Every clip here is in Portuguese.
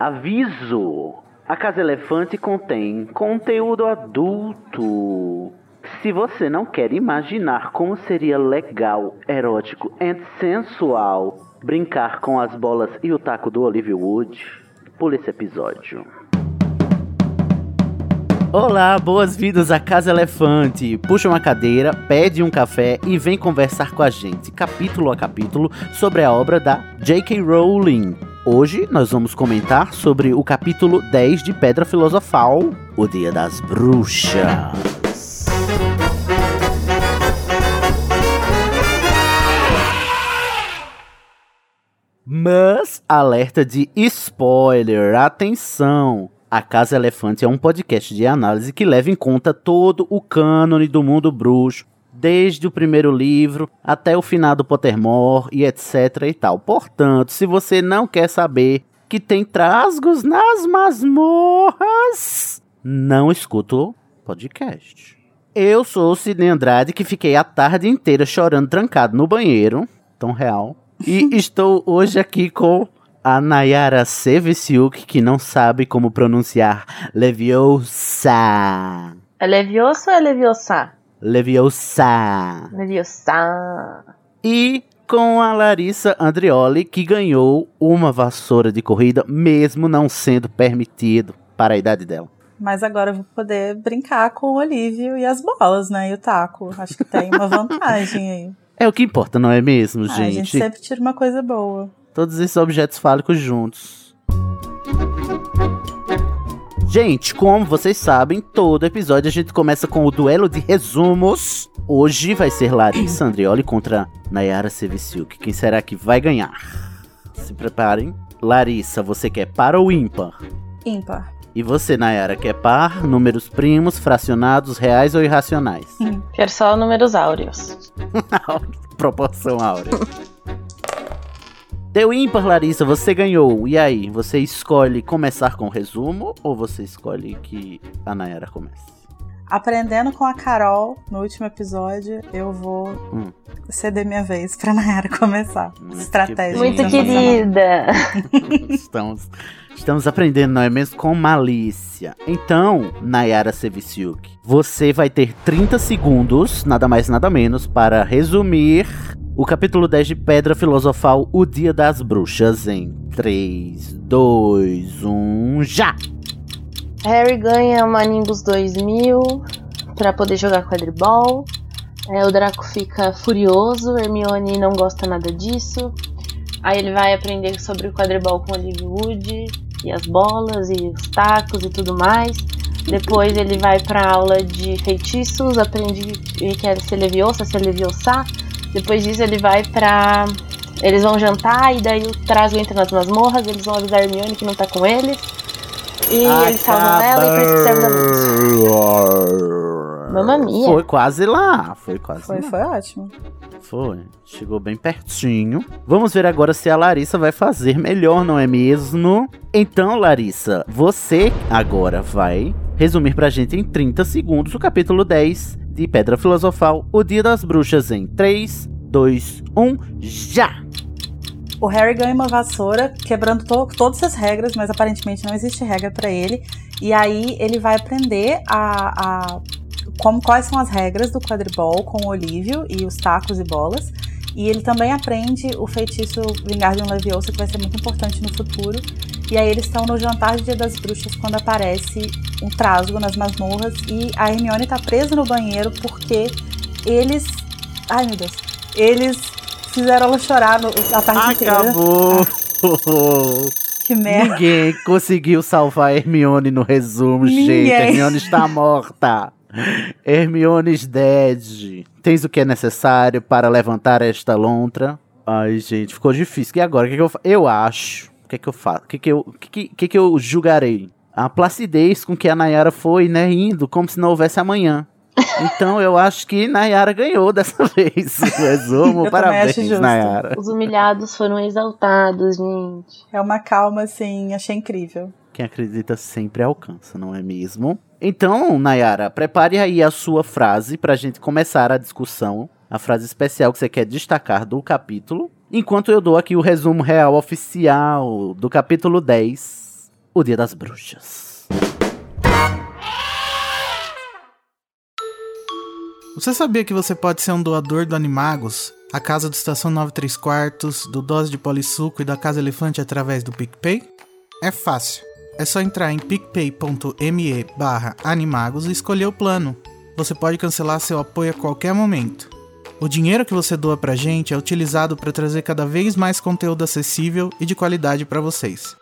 Aviso! A Casa Elefante contém conteúdo adulto. Se você não quer imaginar como seria legal, erótico e sensual brincar com as bolas e o taco do Olivia Wood, pule esse episódio. Olá, boas-vindas à Casa Elefante. Puxa uma cadeira, pede um café e vem conversar com a gente, capítulo a capítulo, sobre a obra da J.K. Rowling. Hoje nós vamos comentar sobre o capítulo 10 de Pedra Filosofal, O Dia das Bruxas. Mas alerta de spoiler, atenção! A Casa Elefante é um podcast de análise que leva em conta todo o cânone do mundo bruxo, desde o primeiro livro até o final do Pottermore e etc e tal. Portanto, se você não quer saber que tem trasgos nas masmorras, não escuta o podcast. Eu sou o Sidney Andrade, que fiquei a tarde inteira chorando trancado no banheiro, tão real. E estou hoje aqui com a Nayara Sevesiuk, que não sabe como pronunciar Leviosa. É Leviosa ou é Leviosa? Leviosa. Leviosa. E com a Larissa Andrioli, que ganhou uma vassoura de corrida, mesmo não sendo permitido para a idade dela. Mas agora eu vou poder brincar com o Olívio e as bolas, né? E o taco. Acho que tem uma vantagem aí. É o que importa, não é mesmo, gente? Ah, a gente sempre tira uma coisa boa. Todos esses objetos fálicos juntos. Gente, como vocês sabem, todo episódio a gente começa com o duelo de resumos. Hoje vai ser Larissa Andrioli contra Nayara Seviciuk. Quem será que vai ganhar? Se preparem. Larissa, você quer par ou ímpar? Ímpar. E você, Nayara, quer par, números primos, fracionados, reais ou irracionais? Quero só números áureos. Proporção áurea. Deu ímpar, Larissa, você ganhou. E aí, você escolhe começar com o resumo ou você escolhe que a Nayara comece? Aprendendo com a Carol no último episódio, eu vou Hum. ceder minha vez pra Nayara começar. Muito Estratégia. que Muito Sim, querida. estamos, estamos aprendendo, não é mesmo? Com malícia. Então, Nayara Seviciuk, você vai ter 30 segundos, nada mais nada menos, para resumir o capítulo 10 de Pedra Filosofal, O Dia das Bruxas, em 3, 2, 1, já! Harry ganha uma Nimbus 2000 pra poder jogar quadribol. É, o Draco fica furioso, Hermione não gosta nada disso. Aí ele vai aprender sobre o quadribol com Olivia Wood e as bolas e os tacos e tudo mais. Depois ele vai pra aula de feitiços, aprende e quer ser Leviosa, ser Leviosa. Depois disso ele vai pra. Eles vão jantar e daí o Trasgo entra nas masmorras, eles vão avisar a Hermione que não tá com eles. E eles salvam ela e serve da. Mamma mia. Foi quase lá, foi quase Foi, lá. foi ótimo. Foi, chegou bem pertinho. Vamos ver agora se a Larissa vai fazer melhor, não é mesmo? Então, Larissa, você agora vai resumir pra gente em 30 segundos o capítulo 10 de Pedra Filosofal, O Dia das Bruxas, em 3, 2, 1, já! O Harry ganha uma vassoura, quebrando to todas as regras, mas aparentemente não existe regra pra ele. E aí ele vai aprender a, a como quais são as regras do quadribol com o Olívio e os tacos e bolas. E ele também aprende o feitiço Wingardium Leviosa, que vai ser muito importante no futuro. E aí eles estão no jantar de Dia das Bruxas quando aparece um trasgo nas masmorras e a Hermione tá presa no banheiro porque eles, ai meu Deus, eles fizeram ela chorar no, a tarde inteira. Acabou! Que merda. Ninguém conseguiu salvar a Hermione no resumo, gente. Ninguém. Hermione está morta. Hermione's dead. Tens o que é necessário para levantar esta lontra? Ai, gente, ficou difícil. E agora? O que, que eu faço? Eu acho. O que, que eu faço? O que, que, eu, que, que, que, eu julgarei? A placidez com que a Nayara foi, né? Indo como se não houvesse amanhã. Então eu acho que Nayara ganhou dessa vez. Resumo, parabéns, acho justo. Nayara. Os humilhados foram exaltados, gente. É uma calma, assim, achei incrível. Quem acredita sempre alcança, não é mesmo? Então, Nayara, prepare aí a sua frase pra gente começar a discussão. A frase especial que você quer destacar do capítulo. Enquanto eu dou aqui o resumo real oficial do capítulo 10 o Dia das Bruxas. Você sabia que você pode ser um doador do Animagos, a casa do Estação 93 Quartos, do Dose de Polissuco e da Casa Elefante através do PicPay? É fácil. É só entrar em picpay.me barra animagos e escolher o plano. Você pode cancelar seu apoio a qualquer momento. O dinheiro que você doa pra gente é utilizado para trazer cada vez mais conteúdo acessível e de qualidade para vocês.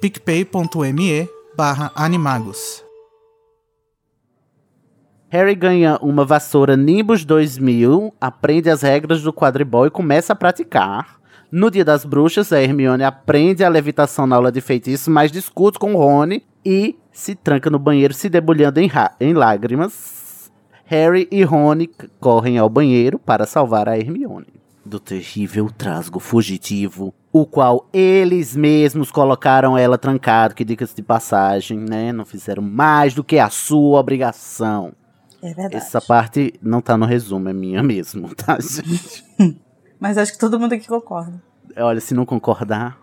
picpay.me barra animagos. Harry ganha uma vassoura Nimbus 2000, aprende as regras do quadribol e começa a praticar. No Dia das Bruxas, a Hermione aprende a levitação na aula de feitiço, mas discute com Rony e se tranca no banheiro, se debulhando em, em lágrimas. Harry e Rony correm ao banheiro para salvar a Hermione do terrível trasgo fugitivo, o qual eles mesmos colocaram ela trancado, que dicas de passagem, né? Não fizeram mais do que a sua obrigação. É verdade. Essa parte não tá no resumo, é minha mesmo, tá, gente? Mas acho que todo mundo aqui concorda. Olha, se não concordar,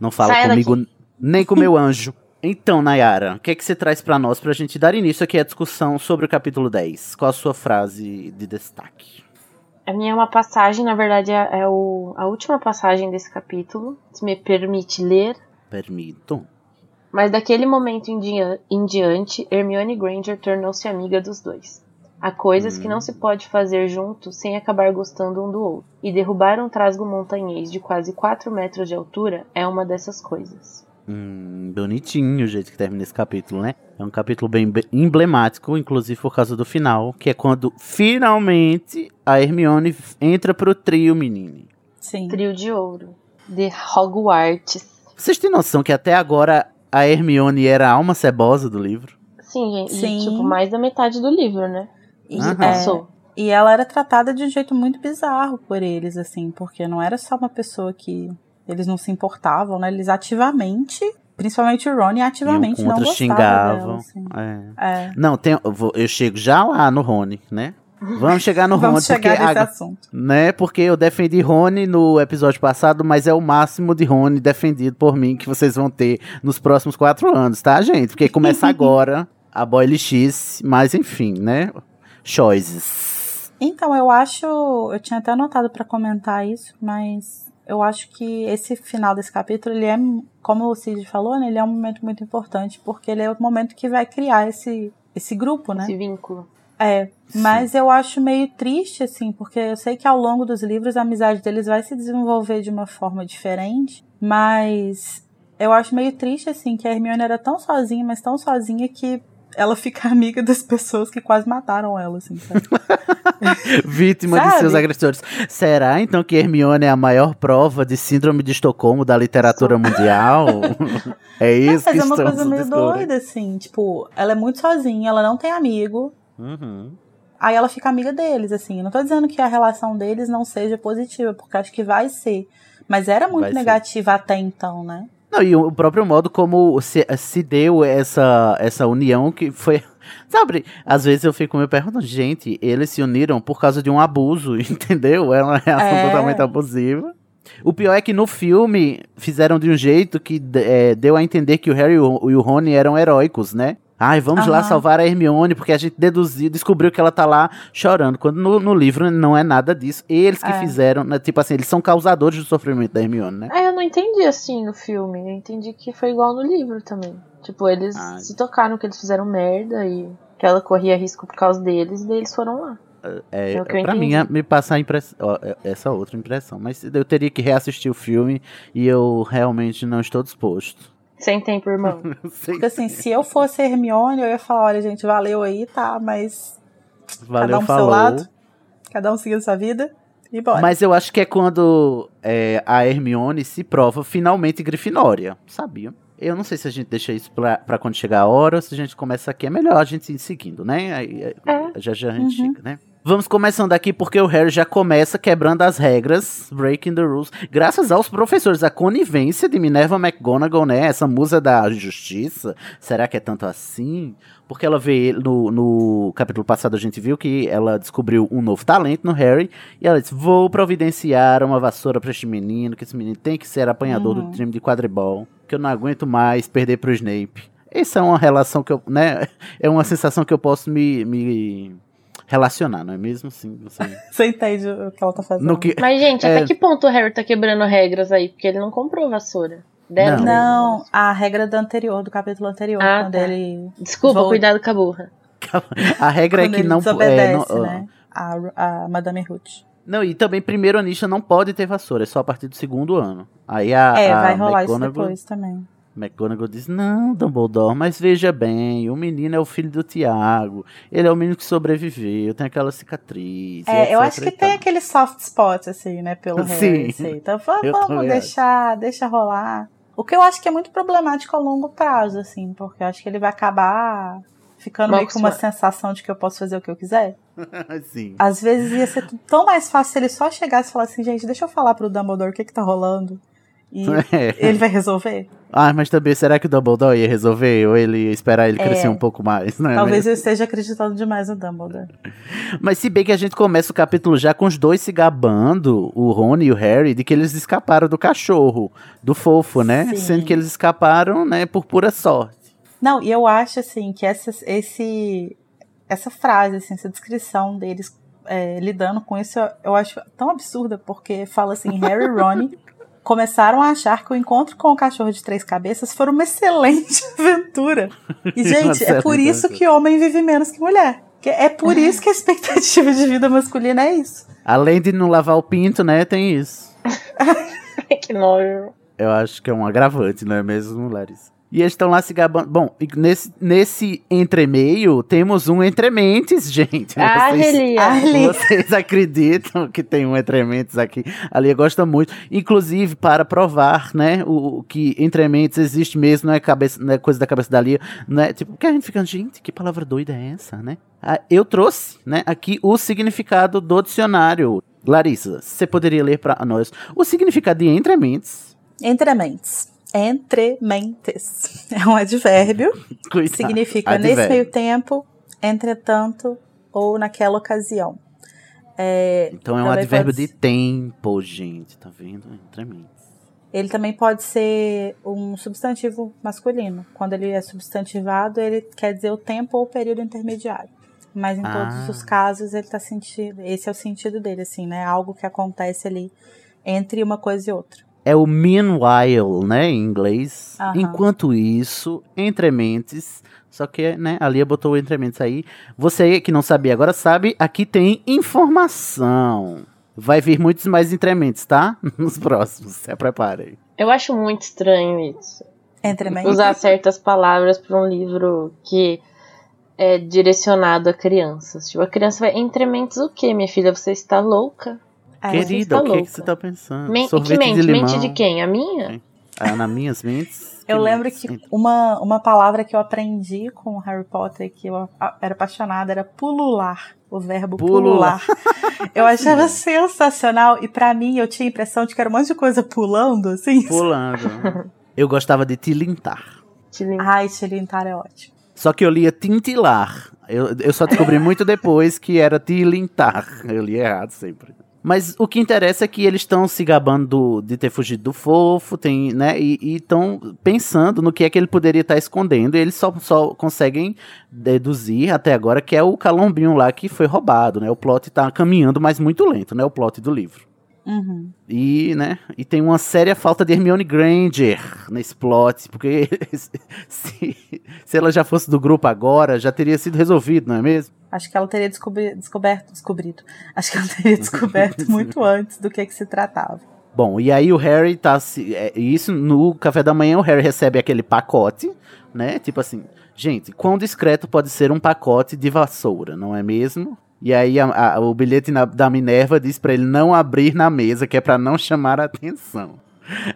não fala Saia comigo daqui. nem com meu anjo. Então, Nayara, o que é que você traz pra nós pra gente dar início aqui à discussão sobre o capítulo 10? Qual a sua frase de destaque? A minha é uma passagem, na verdade, é, é o, a última passagem desse capítulo. Se me permite ler. Permito. Mas daquele momento em, dia- em diante, Hermione Granger tornou-se amiga dos dois. Há coisas que não se pode fazer junto sem acabar gostando um do outro. E derrubar um trasgo montanhês de quase 4 metros de altura é uma dessas coisas. Hum, bonitinho o jeito que termina esse capítulo, né? É um capítulo bem be- emblemático, inclusive por causa do final, que é quando finalmente a Hermione entra pro trio, menino. Sim. Trio de ouro. De Hogwarts. Vocês têm noção que até agora a Hermione era a alma cebosa do livro? Sim, gente. Sim. E, tipo, mais da metade do livro, né? E, Aham. é, e ela era tratada de um jeito muito bizarro por eles, assim, porque não era só uma pessoa que eles não se importavam, né? Eles ativamente, principalmente o Ron, ativamente Iam não contra, gostavam xingavam. dela, assim. É. É. Não, tem, eu, vou- eu chego já lá no Rony, né? Vamos chegar no Vamos Rony, porque, chegar nesse a- assunto. né? Porque eu defendi Rony no episódio passado, mas é o máximo de Rony defendido por mim que vocês vão ter nos próximos quatro anos, tá, gente? Porque começa agora a Boyle X, mas enfim, né? Choices. Então, eu acho. Eu tinha até anotado pra comentar isso, mas eu acho que esse final desse capítulo, ele é, como o Cid falou, né? Ele é um momento muito importante, porque ele é o momento que vai criar esse, esse grupo, né? Esse vínculo. É, mas eu acho meio triste, assim, porque eu sei que ao longo dos livros a amizade deles vai se desenvolver de uma forma diferente, mas eu acho meio triste, assim, que a Hermione era tão sozinha, mas tão sozinha que ela fica amiga das pessoas que quase mataram ela, assim, sabe? Vítima de Sabe? seus agressores. Será então que Hermione é a maior prova de síndrome de Estocolmo da literatura mundial? é isso mas que é uma coisa meio descobrindo. doida, assim, tipo, ela é muito sozinha, ela não tem amigo, Uhum. Aí ela fica amiga deles, assim. Eu não tô dizendo que a relação deles não seja positiva, porque acho que vai ser. Mas era muito Vai ser. negativa até então, né? Não, e o próprio modo como se, se deu essa, essa união que foi. Sabe, às vezes eu fico me perguntando, gente, eles se uniram por causa de um abuso, entendeu? É uma reação É. totalmente abusiva. O pior é que no filme fizeram de um jeito que é, deu a entender que o Harry e o e o Rony eram heróicos, né? Ai, vamos lá Aham. salvar a Hermione, porque a gente deduziu, descobriu que ela tá lá chorando. Quando no, no livro não é nada disso. Eles que É. fizeram, né? Tipo assim, eles são causadores do sofrimento da Hermione, né? É, eu não entendi assim no filme. Eu entendi que foi igual no livro também. Tipo, eles Ah. se tocaram que eles fizeram merda e que ela corria risco por causa deles, e daí eles foram lá. É, É o que eu pra mim, é- me passa a impressão, é- essa outra impressão. Mas eu teria que reassistir o filme e eu realmente não estou disposto. Sem tempo, irmão. Sei, Porque assim, se eu fosse Hermione, eu ia falar, olha, gente, valeu aí, tá, mas valeu, cada um pro seu falou. lado. cada um seguindo sua vida e bora. Mas eu acho que é quando é, a Hermione se prova finalmente Grifinória, sabia? Eu não sei se a gente deixa isso pra, pra quando chegar a hora ou se a gente começa aqui. É melhor a gente ir seguindo, né? Aí, É. Já já a gente Uhum. chega, né? Vamos começando aqui porque o Harry já começa quebrando as regras, breaking the rules, graças aos professores, a conivência de Minerva McGonagall, né? Essa musa da justiça. Será que é tanto assim? Porque ela vê no, no capítulo passado a gente viu que ela descobriu um novo talento no Harry e ela disse: "Vou providenciar uma vassoura para este menino, que esse menino tem que ser apanhador Uhum. do time de quadribol, que eu não aguento mais perder pro Snape". Essa é uma relação que eu, né, é uma sensação que eu posso me, me relacionar, não é mesmo? Sim, você... Você entende o que ela tá fazendo? Que, Mas, gente, É. até que ponto o Harry tá quebrando regras aí? Porque ele não comprou vassoura. Deram Não. Não, a regra do anterior, do capítulo anterior, Ah, quando tá. ele. Desculpa, Vou- cuidado com a burra. a regra é que não, é, não, né? A, a Madame Ruth. não, e também primeiro Anisha não pode ter vassoura, é só a partir do segundo ano. Aí a, é, a vai rolar isso McGonagall, depois também. McGonagall diz: Não, Dumbledore, mas veja bem, o menino é o filho do Tiago, ele é o menino que sobreviveu, tem aquela cicatriz. É, eu acho que tem tal." aquele soft spot, assim, né, pelo Sim. Harry. Assim. Então vamos deixar, deixa rolar. O que eu acho que é muito problemático a longo prazo, assim, porque eu acho que ele vai acabar ficando meio com uma sensação de que eu posso fazer o que eu quiser. Sim. Às vezes ia ser tão mais fácil se ele só chegasse e falasse assim, gente, deixa eu falar pro Dumbledore o que que tá rolando. E É. ele vai resolver. Ah, mas também, será que o Dumbledore ia resolver? Ou ele ia esperar ele É. crescer um pouco mais? Não é Talvez mesmo? eu esteja acreditando demais no Dumbledore. Mas se bem que a gente começa o capítulo já com os dois se gabando, o Rony e o Harry, de que eles escaparam do cachorro, do fofo, né? Sim. Sendo que eles escaparam, né, por pura sorte. Não, e eu acho assim que essa, esse, essa frase, assim, essa descrição deles é, lidando com isso, eu, eu acho tão absurda, porque fala assim, Harry e Ron começaram a achar que o encontro com o cachorro de três cabeças foi uma excelente aventura. E, gente, é por isso que homem vive menos que mulher. Que É por isso que a expectativa de vida masculina é isso. Além de não lavar o pinto, né, tem isso. que nojo. Eu acho que é um agravante, não é mesmo, Larissa? E eles estão lá se gabando. Bom, nesse, nesse entremeio, temos um entrementes, gente. Ah, Vocês- Relia. Ah, Relia. Vocês acreditam que tem um entrementes aqui? A Lia gosta muito. Inclusive, para provar, né, o, o que entrementes existe mesmo, não é, cabeça, não é coisa da cabeça da Lia, né? Tipo, que a gente fica, gente, que palavra doida é essa, né? Ah, eu trouxe, né, aqui o significado do dicionário. Larissa, você poderia ler para nós o significado de entrementes? Entrementes. Entrementes. É um advérbio. Coitado. Significa Advérbio. nesse meio tempo, entretanto, ou naquela ocasião. É, Então é um advérbio pode de tempo, gente. Tá vendo? Entrementes. ele também pode ser um substantivo masculino. Quando ele é substantivado, ele quer dizer o tempo ou o período intermediário. Mas em Ah. todos os casos, ele tá sentido. Esse é o sentido dele, assim, né? Algo que acontece ali entre uma coisa e outra. É o meanwhile, né, em inglês. Enquanto isso, entrementes. Só que, né, a Lia botou o entrementes aí. Você que não sabia agora sabe, aqui tem informação. Vai vir muitos mais entrementes, tá? Nos próximos, se preparem. Eu acho muito estranho isso. Entrementes. Usar certas palavras para um livro que é direcionado a crianças. Tipo, a criança vai. Entrementes o quê, minha filha? Você está louca? É, Querida, o que, que louca. você tá pensando? Men- que Sorvete mente? de limão. Mente de quem? A minha? Ah, nas minhas mentes. Eu lembro mentes? que uma, uma palavra que eu aprendi com o Harry Potter, que eu era apaixonada, era pulular. O verbo Pulular. pulular. Eu achava sensacional. E pra mim, eu tinha a impressão de que era um monte de coisa pulando, assim. Pulando. Eu gostava de tilintar. Lembro. Ai, tilintar é ótimo. Só que eu lia tintilar. Eu, eu só descobri muito depois que era tilintar. Eu li errado sempre. Mas o que interessa é que eles estão se gabando do- de ter fugido do fofo, tem, né? E estão pensando no que é que ele poderia estar escondendo. E eles só, só conseguem deduzir até agora que é o calombinho lá que foi roubado, né? O plot tá caminhando, mas muito lento, né? O plot do livro. Uhum. E, né, e tem uma séria falta de Hermione Granger nesse plot, porque se, se ela já fosse do grupo agora, já teria sido resolvido, não é mesmo? Acho que ela teria descobri descoberto, descobrido. Acho que ela teria descoberto muito antes do que, que se tratava. Bom, e aí o Harry tá se. É, isso no café da manhã, o Harry recebe aquele pacote, né? Tipo assim, gente, quão discreto pode ser um pacote de vassoura, não é mesmo? E aí a- a- o bilhete na- da Minerva diz pra ele não abrir na mesa, que é pra não chamar a atenção.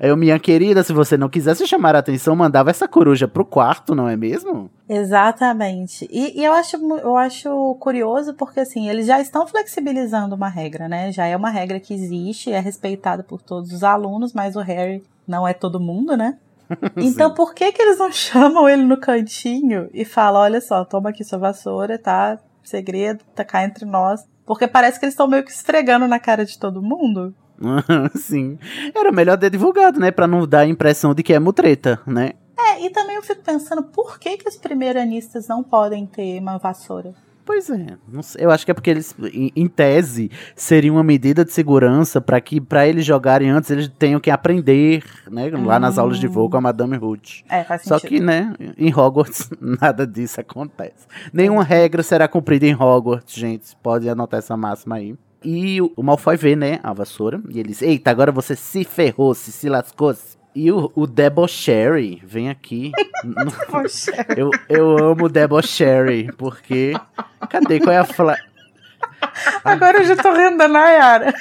Eu, minha querida, se você não quisesse chamar a atenção, mandava essa coruja pro quarto, não é mesmo? Exatamente. E, e, eu, acho, eu acho curioso porque, assim, eles já estão flexibilizando uma regra, né? Já é uma regra que existe, é respeitada por todos os alunos, mas o Harry não é todo mundo, né? Então, por que que eles não chamam ele no cantinho e falam, olha só, toma aqui sua vassoura, tá? Segredo, tá cá entre nós. Porque parece que eles estão meio que esfregando na cara de todo mundo. Sim. Era melhor ter divulgado, né? Pra não dar a impressão de que é mutreta, né? É, e também eu fico pensando, por que que os primeiranistas não podem ter uma vassoura? Pois é, eu acho que é porque eles, em, tese, seria uma medida de segurança para que, para eles jogarem antes, eles tenham que aprender, né, lá nas aulas de voo com a Madame Ruth. É, faz sentido. Só que, né, em Hogwarts nada disso acontece. Nenhuma regra será cumprida em Hogwarts, gente. Pode anotar essa máxima aí. E o Malfoy vê, né, a vassoura, e ele diz, eita, agora você se ferrou, se se lascou, -se. E o, o Debocherry vem aqui. eu, eu amo o Debocherry, porque. Cadê? Qual é a fla... Agora eu já tô rindo da Nayara.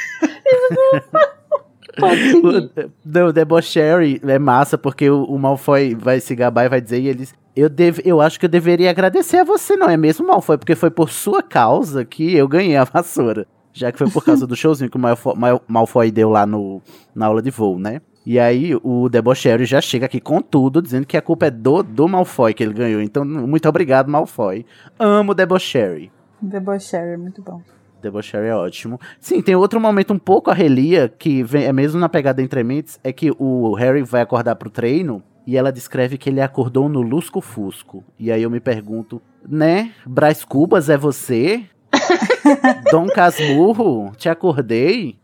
o, o Debocherry é massa, porque o, o Malfoy vai se gabar e vai dizer, e eles. Eu, deve, eu acho que eu deveria agradecer a você, não é mesmo, Malfoy? Porque foi por sua causa que eu ganhei a vassoura. Já que foi por causa do showzinho que o Malfoy, Malfoy deu lá no, na aula de voo, né? E aí o Debochery já chega aqui com tudo, dizendo que a culpa é do, do Malfoy que ele ganhou. Então, muito obrigado, Malfoy. Amo Debochery. Debochery, muito bom. Debochery é ótimo. Sim, tem outro momento um pouco a relia, que vem, é mesmo na pegada entre mentes, é que o Harry vai acordar pro treino e ela descreve que ele acordou no Lusco Fusco. E aí eu me pergunto, né? Braz Cubas é você? Dom Casmurro, te acordei?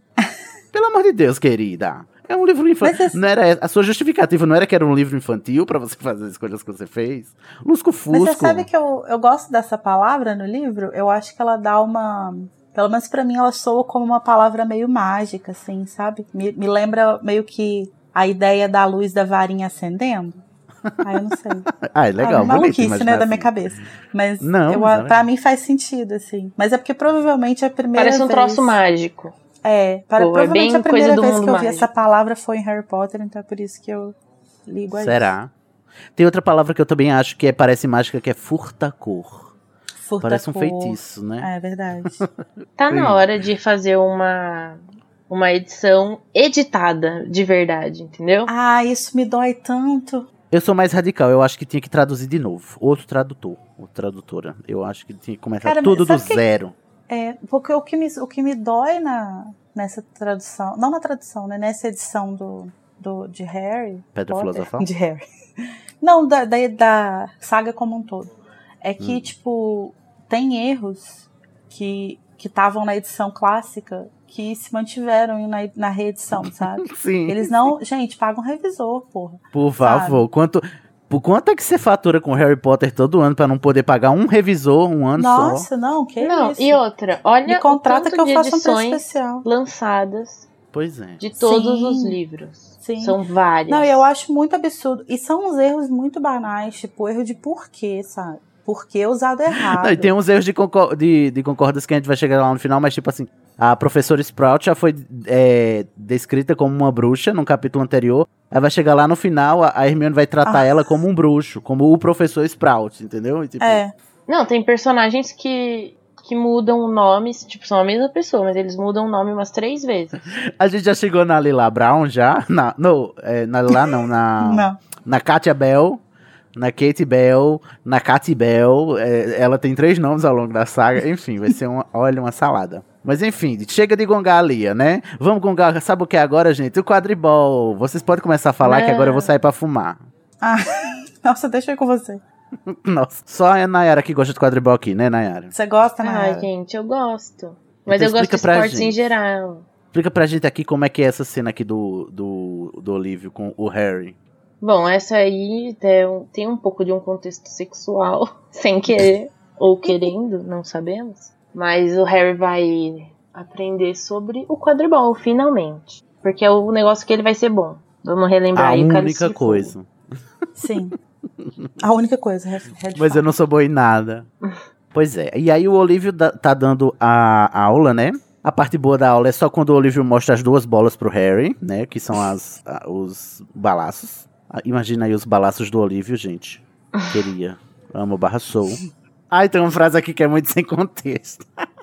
Pelo amor de Deus, querida. É um livro infantil. Não era, a sua justificativa não era que era um livro infantil para você fazer as escolhas que você fez? Lusco Fusco. Mas você sabe que eu, eu gosto dessa palavra no livro? Eu acho que ela dá uma. Pelo menos para mim, ela soa como uma palavra meio mágica, assim, sabe? Me, me lembra meio que a ideia da luz da varinha acendendo. Ah, eu não sei. ah, é legal, ah, maluquice, né, assim. da minha cabeça. Mas não, eu, pra mim faz sentido, assim. Mas é porque provavelmente é a primeira Parece um vez... troço mágico. É, para, Pô, é provavelmente é a primeira vez que eu vi essa palavra foi em Harry Potter, então é por isso que eu ligo a Será? Isso. Tem outra palavra que eu também acho que é, parece mágica, que é furta-cor. Furta parece um feitiço, né? É verdade. tá na hora de fazer uma uma edição editada de verdade, entendeu? Ah, isso me dói tanto. Eu sou mais radical, eu acho que tinha que traduzir de novo. Outro tradutor, ou tradutora. Eu acho que tinha que começar Cara, tudo do que... zero. É, porque o que me, o que me dói na, nessa tradução, não na tradução, né, nessa edição do, do, de Harry. Pedra Potter, Filosofal? De Harry. Não, da, da, da, saga como um todo. É que, hum. tipo, tem erros que estavam na edição clássica que se mantiveram na, na reedição, sabe? Sim. Eles não. Gente, pagam revisor, porra. Por favor. Sabe? Quanto. Por quanto é que você fatura com Harry Potter todo ano para não poder pagar um revisor um ano Nossa, só? Nossa, não, que não, isso? E outra, olha Me contrata que eu faça um preço especial. lançadas. Pois é. De todos Sim. os livros. Sim. São vários. Não, eu acho muito absurdo. E são uns erros muito banais, tipo, erro de porquê, sabe? Porque usado errado. Não, e tem uns erros de, concor de, de concordância que a gente vai chegar lá no final, mas tipo assim, a professora Sprout já foi é, descrita como uma bruxa no capítulo anterior. Aí vai chegar lá no final, a Hermione vai tratar ah. ela como um bruxo, como o professor Sprout, entendeu? Tipo, é. Não, tem personagens que, que mudam nomes, tipo, são a mesma pessoa, mas eles mudam o nome umas três vezes. A gente já chegou na Lila Brown já? Na, no, é, na Lila não, na, não. na Katia Bell na Kate Bell, na Katy Bell. É, ela tem três nomes ao longo da saga. Enfim, vai ser uma, olha, uma salada. Mas enfim, chega de gongalia, né? Vamos gongar, sabe o que é agora, gente? O quadribol. Vocês podem começar a falar é. que agora eu vou sair para fumar. Ah, nossa, deixa eu ir com você. Nossa, só a Nayara que gosta de quadribol aqui, né, Nayara? Você gosta, Nayara? Ai, gente, eu gosto. Mas então, eu gosto de esportes em geral. Explica pra gente aqui como é que é essa cena aqui do, do, do Olívio com o Harry. Bom, essa aí tem um pouco de um contexto sexual, sem querer ou querendo, não sabemos. Mas o Harry vai aprender sobre o quadribol, finalmente. Porque é o negócio que ele vai ser bom. Vamos relembrar a aí o A única coisa. Sim. A única coisa. Mas eu não sou boa em nada. pois é. E aí o Olívio tá dando a aula, né? A parte boa da aula é só quando o Olívio mostra as duas bolas pro Harry, né? Que são as, a- os balaços. Ah, Imagina aí os balaços do Olívio, gente. Queria. Amo barra sou. Ai, tem uma frase aqui que é muito sem contexto.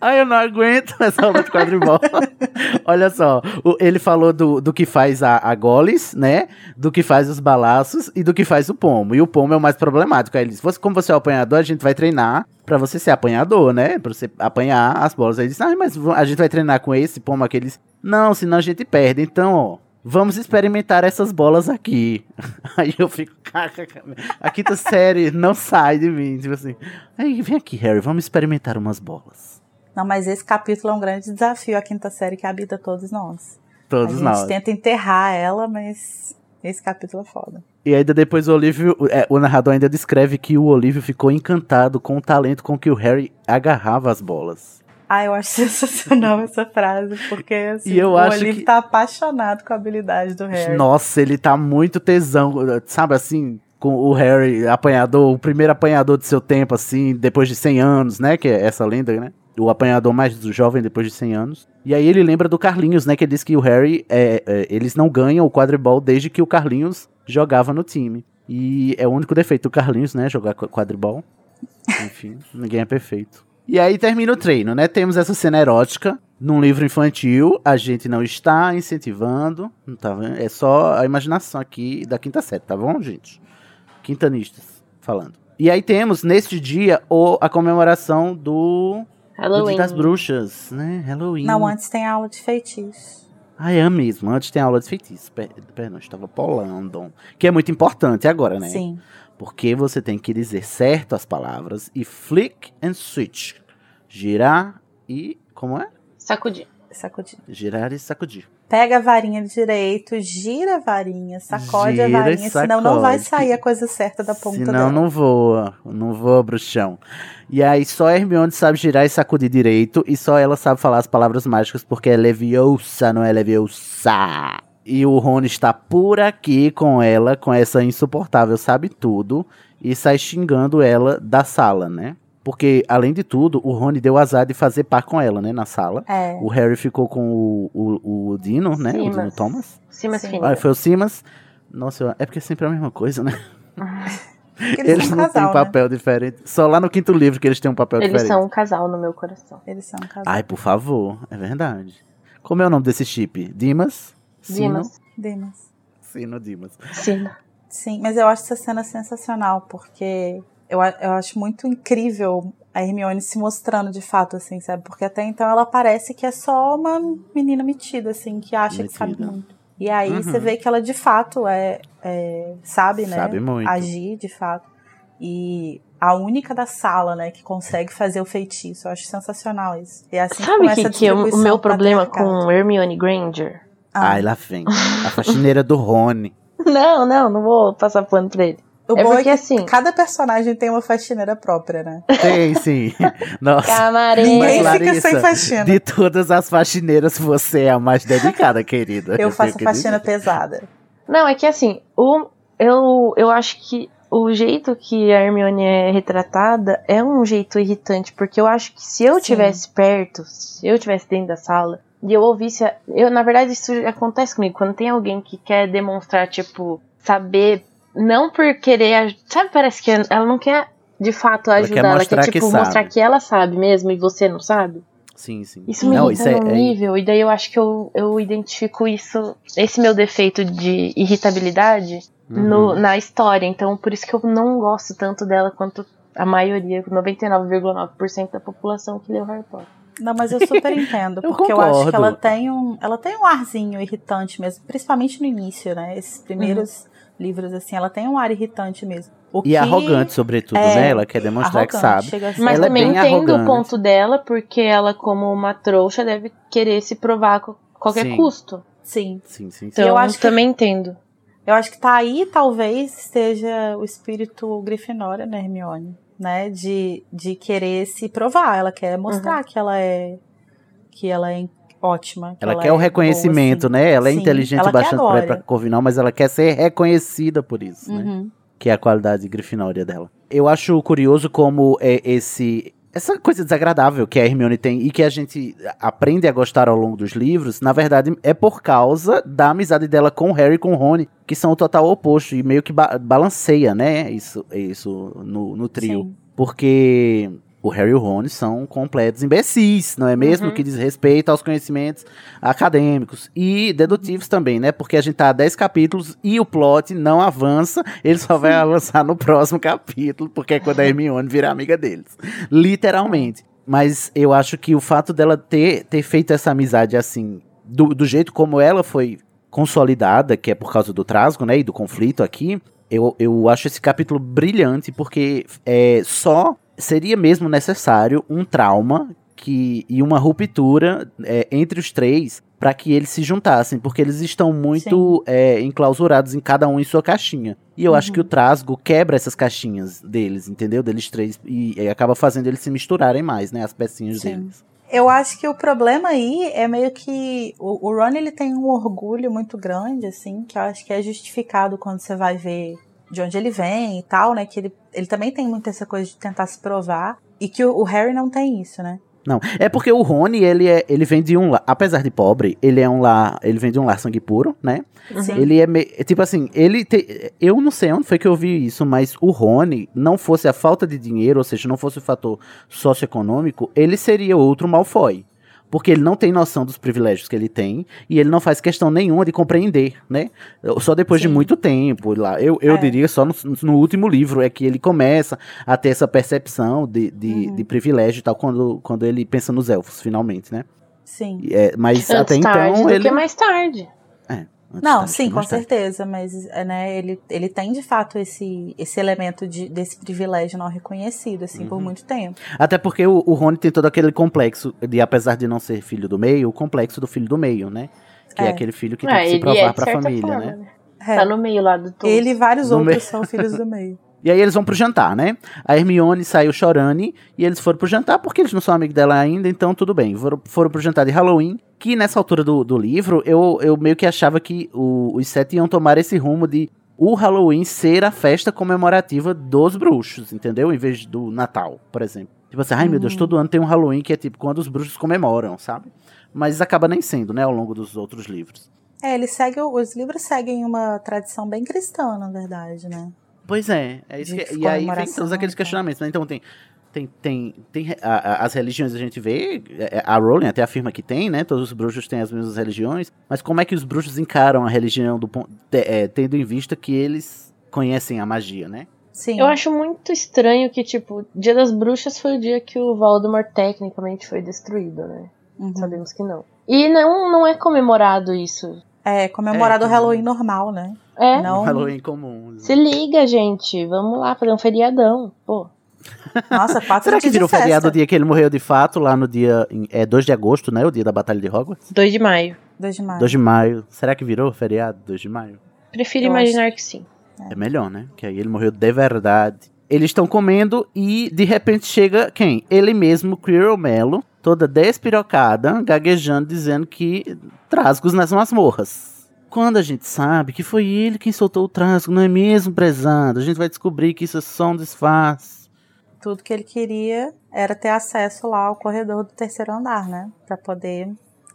Ai, eu não aguento essa aula de quadribol. Olha só, o- ele falou do, do que faz a, a goles, né? Do que faz os balaços e do que faz o pomo. E o pomo é o mais problemático. Aí ele disse, "Você- como você é o apanhador, a gente vai treinar pra você ser apanhador, né? Pra você apanhar as bolas. Aí ele disse, ah, mas a gente vai treinar com esse pomo, aqueles... Não, senão a gente perde. Então, ó, vamos experimentar essas bolas aqui. Aí eu fico, a quinta série não sai de mim. Tipo assim, aí vem aqui, Harry, vamos experimentar umas bolas. Não, mas esse capítulo é um grande desafio, a quinta série que habita todos nós. Todos a gente nós. tenta enterrar ela, mas esse capítulo é foda. E ainda depois o Olívio, é, o narrador ainda descreve que o Olívio ficou encantado com o talento com que o Harry agarrava as bolas. Ah, eu acho sensacional essa frase, porque assim, E eu o acho Olivia que- tá apaixonado com a habilidade do Harry. Nossa, ele tá muito tesão, sabe assim, com o Harry apanhador, o primeiro apanhador do seu tempo, assim, depois de 100 anos, né, que é essa lenda, né? O apanhador mais jovem depois de 100 anos. E aí ele lembra do Carlinhos, né, que ele diz que o Harry, é, é, eles não ganham o quadribol desde que o Carlinhos jogava no time. E é o único defeito do Carlinhos, né, jogar qu- quadribol. Enfim, ninguém é perfeito. E aí termina o treino, né? Temos essa cena erótica num livro infantil. A gente não está incentivando, não tá vendo? É só a imaginação aqui da quinta série, tá bom, gente? Quintanistas falando. E aí temos, neste dia, o, a comemoração do, do Halloween. Dia das Bruxas, né? Halloween. Não, antes tem aula de feitiço. Ah, é mesmo. Antes tem aula de feitiço. Per- Perdão, estava polando. Que é muito importante agora, né? Sim. Porque você tem que dizer certo as palavras e flick and switch. Girar e. Como é? Sacudir. Sacudir. Girar e sacudir. Pega a varinha direito, gira a varinha, sacode a Gira e varinha, senão não vai sair a coisa certa da ponta Senão dela. não voa. Não voa, bruxão. E aí só a Hermione sabe girar e sacudir direito. E só ela sabe falar as palavras mágicas porque é Leviosa, não é Leviosa. E o Rony está por aqui com ela, com essa insuportável sabe tudo. E sai xingando ela da sala, né? Porque, além de tudo, o Rony deu azar de fazer par com ela, né? Na sala. É. O Harry ficou com o, o, o Dino, né? O Dino Simas. Thomas. Cima Sim. fina. Ah, foi o Simas. Nossa, é porque é sempre a mesma coisa, né? Eles, um não casal, têm né? papel diferente. Só lá no quinto livro que eles têm um papel Eles diferente. são um casal no meu coração. Eles são um casal. Ai, por favor, é verdade. Como é o nome desse chip? Dimas? Sino? Dimas. Dimas. Sino Dimas. Cima. Sim, mas eu acho essa cena sensacional, porque eu, eu acho muito incrível a Hermione se mostrando de fato, assim, sabe? Porque até então ela parece que é só uma menina metida, assim, que acha que sabe Metida. muito. E aí Uhum. você vê que ela de fato é, é- sabe, né? Sabe muito. Agir de fato. E a única da sala, né, que consegue fazer o feitiço. Eu acho sensacional isso. E é assim Sabe que, a que é o, meu problema com Hermione Granger? Ah, Ai, lá vem. A faxineira do Rony. Não, não, não vou passar pano pra ele. o é bom porque que assim. cada personagem tem uma faxineira própria, né? Tem, sim. Nossa. Camarim. Ninguém Mas, fica sem Larissa, faxina. De todas as faxineiras, você é a mais dedicada, querida. Eu faço a tenho que faxina dizer. pesada. Não, é que assim, o, eu, eu acho que o jeito que a Hermione é retratada é um jeito irritante, porque eu acho que se eu Sim. tivesse perto, se eu tivesse dentro da sala e eu ouvisse, eu na verdade isso acontece comigo quando tem alguém que quer demonstrar tipo saber não por querer, sabe, parece que ela não quer de fato Ela ajudar, quer ela quer que tipo sabe. mostrar que ela sabe mesmo e você não sabe. Sim, sim. Isso me Não, irrita isso é, é- nível, e daí eu acho que eu, eu identifico isso, esse meu defeito de irritabilidade Uhum. no- na história. Então, por isso que eu não gosto tanto dela quanto a maioria, 99,9% da população que leu Harry Potter. Não, mas eu super entendo, Eu porque eu acho que ela tem um, ela tem um arzinho irritante mesmo, principalmente no início, né? Esses primeiros livros assim, ela tem um ar irritante mesmo. O E que- arrogante, sobretudo, é, né? Ela quer demonstrar que sabe. Mas Ela é também bem entendo arrogante. o ponto dela, porque ela, como uma trouxa, deve querer se provar a qualquer Sim. custo. Sim. Sim, sim, sim. Então, Eu eu acho que- também entendo. Eu acho que tá aí, talvez, esteja o espírito Grifinória, né, Hermione? Né? De, de querer se provar. Ela quer mostrar Uhum. que ela é. Que ela é ótima. que Ela, quer o é reconhecimento, boa, né? Ela é Sim, inteligente ela bastante pra, glória. pra Corvinal, mas ela quer ser reconhecida por isso, assim. né? Uhum. Que é a qualidade grifinória dela. Eu acho curioso como é esse essa coisa desagradável que a Hermione tem e que a gente aprende a gostar ao longo dos livros, na verdade, é por causa da amizade dela com Harry e com Rony, que são o total oposto e meio que ba balanceia, né? Isso, isso no, no trio. Sim. Porque o Harry e o Rony são completos imbecis, não é mesmo? Uhum. Que diz respeito aos conhecimentos acadêmicos e dedutivos também, né? Porque a gente tá a 10 capítulos e o plot não avança, ele só vai avançar no próximo capítulo, porque é quando a Hermione vira amiga deles. Literalmente. Mas eu acho que o fato dela ter, ter feito essa amizade assim, do, do jeito como ela foi consolidada, que é por causa do trasgo, né? E do conflito aqui, eu, eu acho esse capítulo brilhante, porque é só seria mesmo necessário um trauma que, e uma ruptura é, entre os três para que eles se juntassem, porque eles estão muito é, enclausurados em cada um em sua caixinha. E eu acho que o Trasgo quebra essas caixinhas deles, entendeu? Deles três, e, e acaba fazendo eles se misturarem mais, né? As pecinhas Sim. deles. Eu acho que o problema aí é meio que o, o Ron ele tem um orgulho muito grande, assim, que eu acho que é justificado quando você vai ver de onde ele vem e tal, né? Que ele, ele também tem muito essa coisa de tentar se provar. E que o, o Harry não tem isso, né? Não, é porque o Rony, ele, é, ele vem de um lar, apesar de pobre, ele é um lar, ele vem de um lar sangue puro, né? Sim. Ele é, me- é tipo assim, ele te- eu não sei onde foi que eu vi isso, mas o Rony, não fosse a falta de dinheiro, ou seja, não fosse o fator socioeconômico, ele seria outro Malfoy. Porque ele não tem noção dos privilégios que ele tem e ele não faz questão nenhuma de compreender, né? Só depois de Sim. muito tempo lá. Eu, eu É. diria só no, no último livro é que ele começa a ter essa percepção de, de, Uhum. de privilégio e tal, quando, quando ele pensa nos elfos, finalmente, né? Sim. É, mas Antes até tarde então do ele. que mais tarde. Antes Não, tarde, sim, com tarde. certeza, mas é, né, ele, ele tem de fato esse, esse elemento de, desse privilégio não reconhecido, assim, por Uhum. muito tempo. Até porque o, o Rony tem todo aquele complexo de, apesar de não ser filho do meio, o complexo do filho do meio, né? Que é, É. aquele filho que tem Ah, que se ele provar é pra certa família, forma, né? né? É, Tá no meio lá do todo. ele e vários No outros meio. são filhos do meio. E aí eles vão pro jantar, né? A Hermione saiu chorando e eles foram pro jantar porque eles não são amigos dela ainda, então tudo bem. Foram, foram pro jantar de Halloween, que nessa altura do, do livro eu, eu meio que achava que o- os sete iam tomar esse rumo de o Halloween ser a festa comemorativa dos bruxos, entendeu? Em vez do Natal, por exemplo. Tipo assim, ai meu Deus, Uhum. todo ano tem um Halloween que é tipo quando os bruxos comemoram, sabe? Mas acaba nem sendo, né, ao longo dos outros livros. É, ele segue, os livros seguem uma tradição bem cristã, na verdade, né? Pois é, é isso De que, e aí vem todos aqueles então. questionamentos, né? Então tem tem tem, tem a- a- as religiões a gente vê, é, a Rowling até afirma que tem, né? Todos os bruxos têm as mesmas religiões, mas como é que os bruxos encaram a religião do te- é, tendo em vista que eles conhecem a magia, né? Sim. Eu acho muito estranho que, tipo, Dia das Bruxas foi o dia que o Voldemort tecnicamente foi destruído, né? Uhum. Sabemos que não. E não, não é comemorado isso. É, comemorado É, o Halloween normal, né? É. Não. Um Halloween comum. Se liga, gente. Vamos lá fazer um feriadão. Pô. Nossa, quatro Será que virou festa. feriado o dia que ele morreu de fato, lá no dia é 2 de agosto, né? O dia da Batalha de Hogwarts? 2 de maio. 2 de maio. 2 de maio. Será que virou feriado 2 de maio? Prefiro Eu imaginar que sim. É melhor, né? Que aí ele morreu de verdade. Eles estão comendo e de repente chega quem? Ele mesmo, Quirrell Mello, toda despirocada, gaguejando, dizendo que trasgos nas masmorras. Quando a gente sabe que foi ele quem soltou o trasgo, não é mesmo, prezado? A gente vai descobrir que isso é só um disfarce. Tudo que ele queria era ter acesso lá ao corredor do terceiro andar, né? Pra poder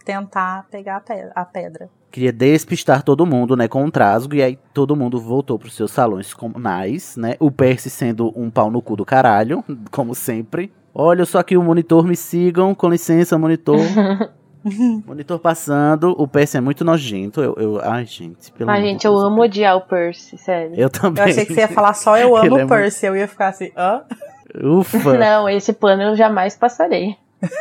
tentar pegar a pe- a pedra. Queria despistar todo mundo, né, com um trasgo, e aí todo mundo voltou pros seus salões comunais, né? O Percy sendo um pau no cu do caralho, como sempre. Olha só aqui o monitor, me sigam, com licença, monitor. monitor passando, o Percy é muito nojento. Eu, eu- ai, gente, pelo Ai, amor de gente, eu Deus, amo Percy. odiar o Percy, sério. Eu também. Eu achei que você ia falar só eu amo é o muito- Percy. Eu ia ficar assim, hã? Ufa, Não, esse pano eu jamais passarei.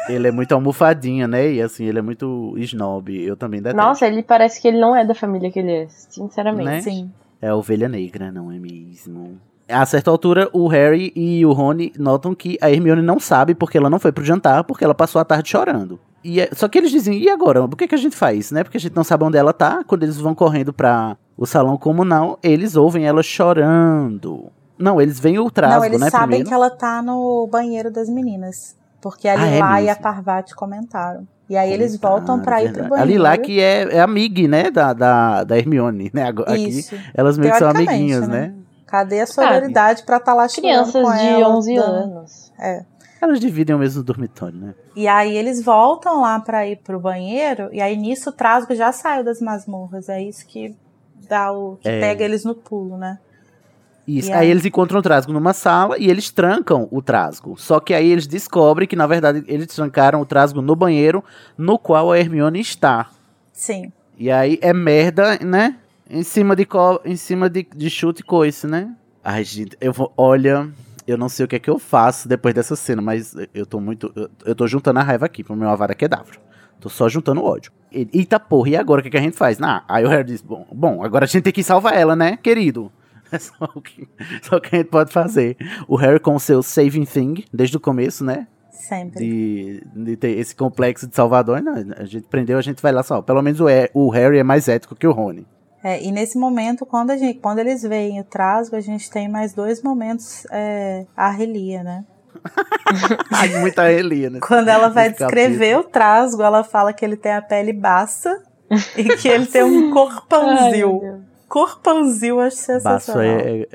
ele é muito almofadinha, né? E assim, ele é muito snob. Eu também detesto. Nossa, ele parece que ele não é da família que ele é, sinceramente. Né? Sim. É a ovelha negra, não é mesmo? A certa altura, o Harry e o Rony notam que a Hermione não sabe porque ela não foi pro jantar, porque ela passou a tarde chorando. E é- só que eles dizem, e agora? Por que, que a gente faz, né? Porque a gente não sabe onde ela tá. Quando eles vão correndo pra o salão comunal, eles ouvem ela chorando. Não, eles veem o trasgo, não, eles né, sabem primeiro. que ela tá no banheiro das meninas. Porque a Ah, é Lilá e a? Parvati comentaram. E aí eles voltam pra ir pro banheiro. A Lilá que é, é amiga, né, da, da, da Hermione, né? Agora, aqui, Isso. elas meio que são amiguinhas, né? né? Cadê a sororidade pra estar lá chorando Crianças com de ela, 11 dando- anos. É. Elas dividem o mesmo dormitório, né? E aí eles voltam lá pra ir pro banheiro, e aí nisso o Trasgo já saiu das masmorras. É isso que dá o. que É. pega eles no pulo, né? Isso. E Aí aí? eles encontram o Trasgo numa sala e eles trancam o Trasgo. Só que aí eles descobrem que, na verdade, eles trancaram o Trasgo no banheiro no qual a Hermione está. Sim. E aí é merda, né? Em cima de co em cima de, de chute e coice, né? Ai, gente, eu vou. Olha, eu não sei o que é que eu faço depois dessa cena, mas eu tô muito. Eu, eu tô juntando a raiva aqui pro meu Avada Kedavra. Tô só juntando ódio. E- Eita porra, e agora o que, que a gente faz? Nah, aí o Harry diz: bom, bom, agora a gente tem que salvar ela, né, querido? É só o, que, só o que a gente pode fazer. O Harry com o seu saving thing, desde o começo, né? Sempre. de, de ter esse complexo de Salvador. Não, a gente prendeu, a gente vai lá só. Pelo menos o, o Harry é mais ético que o Rony. É, e nesse momento, quando, a gente, quando eles veem o Trasgo, a gente tem mais dois momentos é, a Relia, né? Muita Elia, né? Quando ela vai Esse descrever o Trasgo, ela fala que ele tem a pele bassa e que ele tem um Ai, corpãozil, eu acho Baço sensacional. é, é,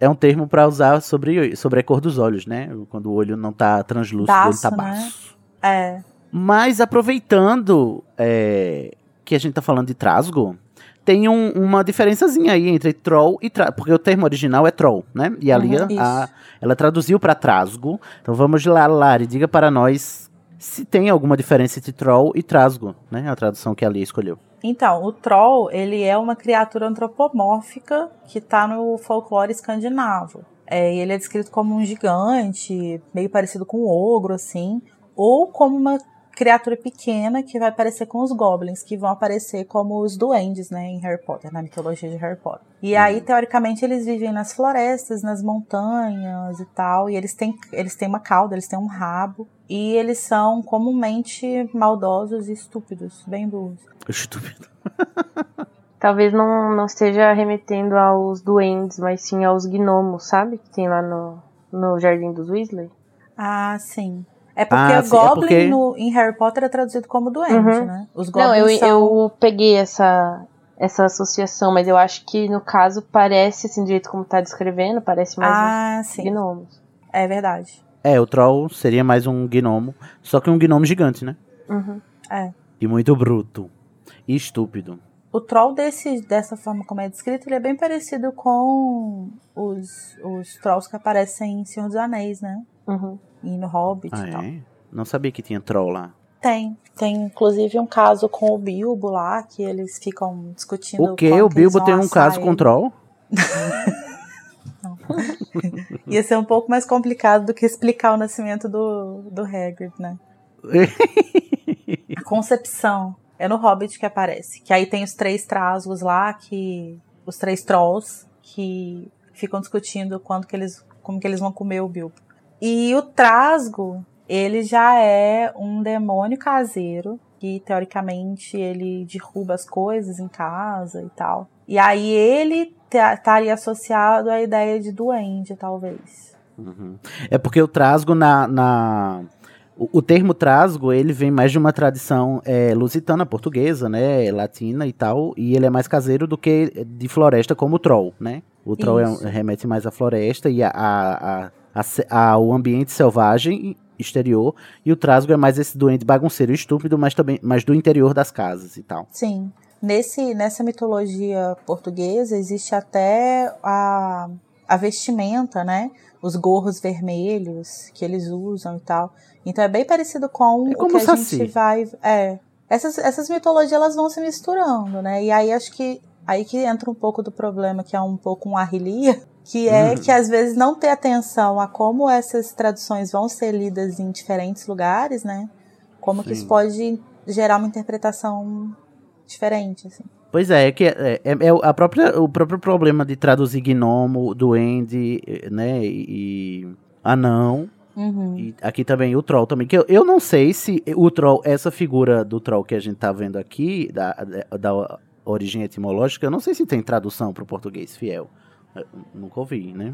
é um termo pra usar sobre, sobre a cor dos olhos, né? Quando o olho não tá translúcido, Baço, ele tá né? baço. É, Mas aproveitando é, que a gente tá falando de trasgo, tem um- uma diferençazinha aí entre troll e trasgo. Porque o termo original é troll, né? E ali Uhum, a- ela traduziu pra trasgo. Então vamos lá, Lari, diga para nós se tem alguma diferença entre troll e trasgo, né? A tradução que a Lia escolheu. Então, o troll, ele é uma criatura antropomórfica que tá no folclore escandinavo. É, e ele é descrito como um gigante, meio parecido com um ogro, assim, ou como uma criatura pequena que vai parecer com os goblins, que vão aparecer como os duendes, né, em Harry Potter, na mitologia de Harry Potter. E aí, teoricamente, eles vivem nas florestas, nas montanhas e tal, e eles têm, eles têm uma cauda, eles têm um rabo, e eles são comumente maldosos e estúpidos, bem burros. Estúpido. Talvez não, não esteja remetendo aos duendes, mas sim aos gnomos, sabe? Que tem lá no, no Jardim dos Weasley. Ah, sim. É porque Ah, é Goblin porque- no, em Harry Potter é traduzido como doente, Uhum. né? Os Não, Goblins eu, são... eu peguei essa, essa associação, mas eu acho que no caso parece, assim, do jeito como tá descrevendo, parece mais Ah, os sim. gnomos. É verdade. É, o troll seria mais um gnomo, só que um gnomo gigante, né? Uhum. E muito bruto. E estúpido. O troll desse, dessa forma como é descrito, ele é bem parecido com os, os trolls que aparecem em Senhor dos Anéis, né? Uhum. E no Hobbit Ah, e tal. é? Não sabia que tinha troll lá. Tem. Tem inclusive um caso com o Bilbo lá, que eles ficam discutindo. O quê? O Bilbo tem um caso com ele. troll? Ia ser um pouco mais complicado do que explicar o nascimento do, do Hagrid, né? A concepção. É no Hobbit que aparece. Que aí tem os três trasgos lá, que. Os três trolls que ficam discutindo quando que eles. como que eles vão comer o Bilbo. E o trasgo, ele já é um demônio caseiro. Que teoricamente ele derruba as coisas em casa e tal. E aí ele ta- estaria associado à ideia de duende, talvez. Uhum. É porque o trasgo na. na- O, o termo trasgo, ele vem mais de uma tradição é, lusitana, portuguesa, né? Latina e tal. E ele é mais caseiro do que de floresta, como o troll, né? O troll é remete mais à floresta e a, a, a- a se- ao ambiente selvagem exterior. E o trasgo é mais esse doente bagunceiro e estúpido, mas também mais do interior das casas e tal. Sim. Nesse, nessa mitologia portuguesa existe até a, a vestimenta, né? Os gorros vermelhos que eles usam e tal. Então é bem parecido com É o que a Saci. gente vai. É. Essas, essas mitologias elas vão se misturando, né? E aí acho que aí que entra um pouco do problema, que é um pouco um arrelia, que é Uhum. que às vezes não ter atenção a como essas traduções vão ser lidas em diferentes lugares, né? Como que Sim. isso pode gerar uma interpretação diferente, assim. Pois é, é que é, é- é a própria, o próprio problema de traduzir gnomo, duende, eh, né, e anão, Uhum. e aqui também o troll também, que eu, eu não sei se o troll, essa figura do troll que a gente tá vendo aqui, da, da origem etimológica, eu não sei se tem tradução para o português fiel. Eu nunca ouvi, né?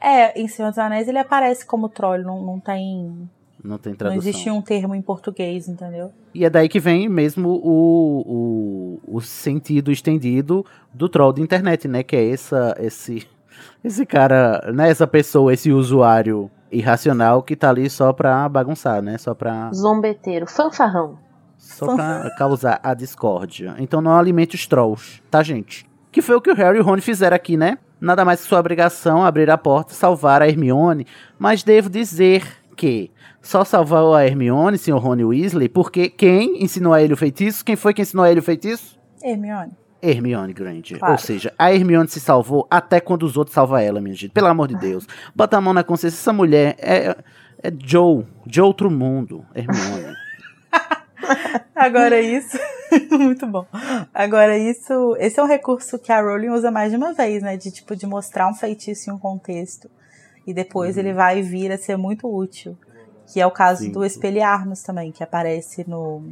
É, em Senhor dos Anéis ele aparece como troll, não, não tem. Não tem Não tradução. existe um termo em português, entendeu? E é daí que vem mesmo o, o, o sentido estendido do troll de internet, né? Que é essa, esse, esse cara, né? Essa pessoa, esse usuário irracional que tá ali só pra bagunçar, né? Só pra, Zombeteiro, fanfarrão. Só pra causar a discórdia. Então não alimente os trolls, tá, gente? Que foi o que o Harry e o Rony fizeram aqui, né? Nada mais que sua obrigação abrir a porta e salvar a Hermione. Mas devo dizer que só salvou a Hermione, senhor Rony Weasley, porque quem ensinou a ele o feitiço? Quem foi que ensinou a ele o feitiço? Hermione. Hermione Granger. Claro. Ou seja, a Hermione se salvou até quando os outros salvam ela, minha gente. Pelo amor de Deus. Bota a mão na consciência. Essa mulher é, é Joe, de outro mundo. Hermione. Agora isso. Muito bom. Agora isso. Esse é um recurso que a Rowling usa mais de uma vez, né? De tipo, de mostrar um feitiço em um contexto. E depois ele vai vir a ser muito útil. Que é o caso Sim. do Espelharmos também, que aparece no,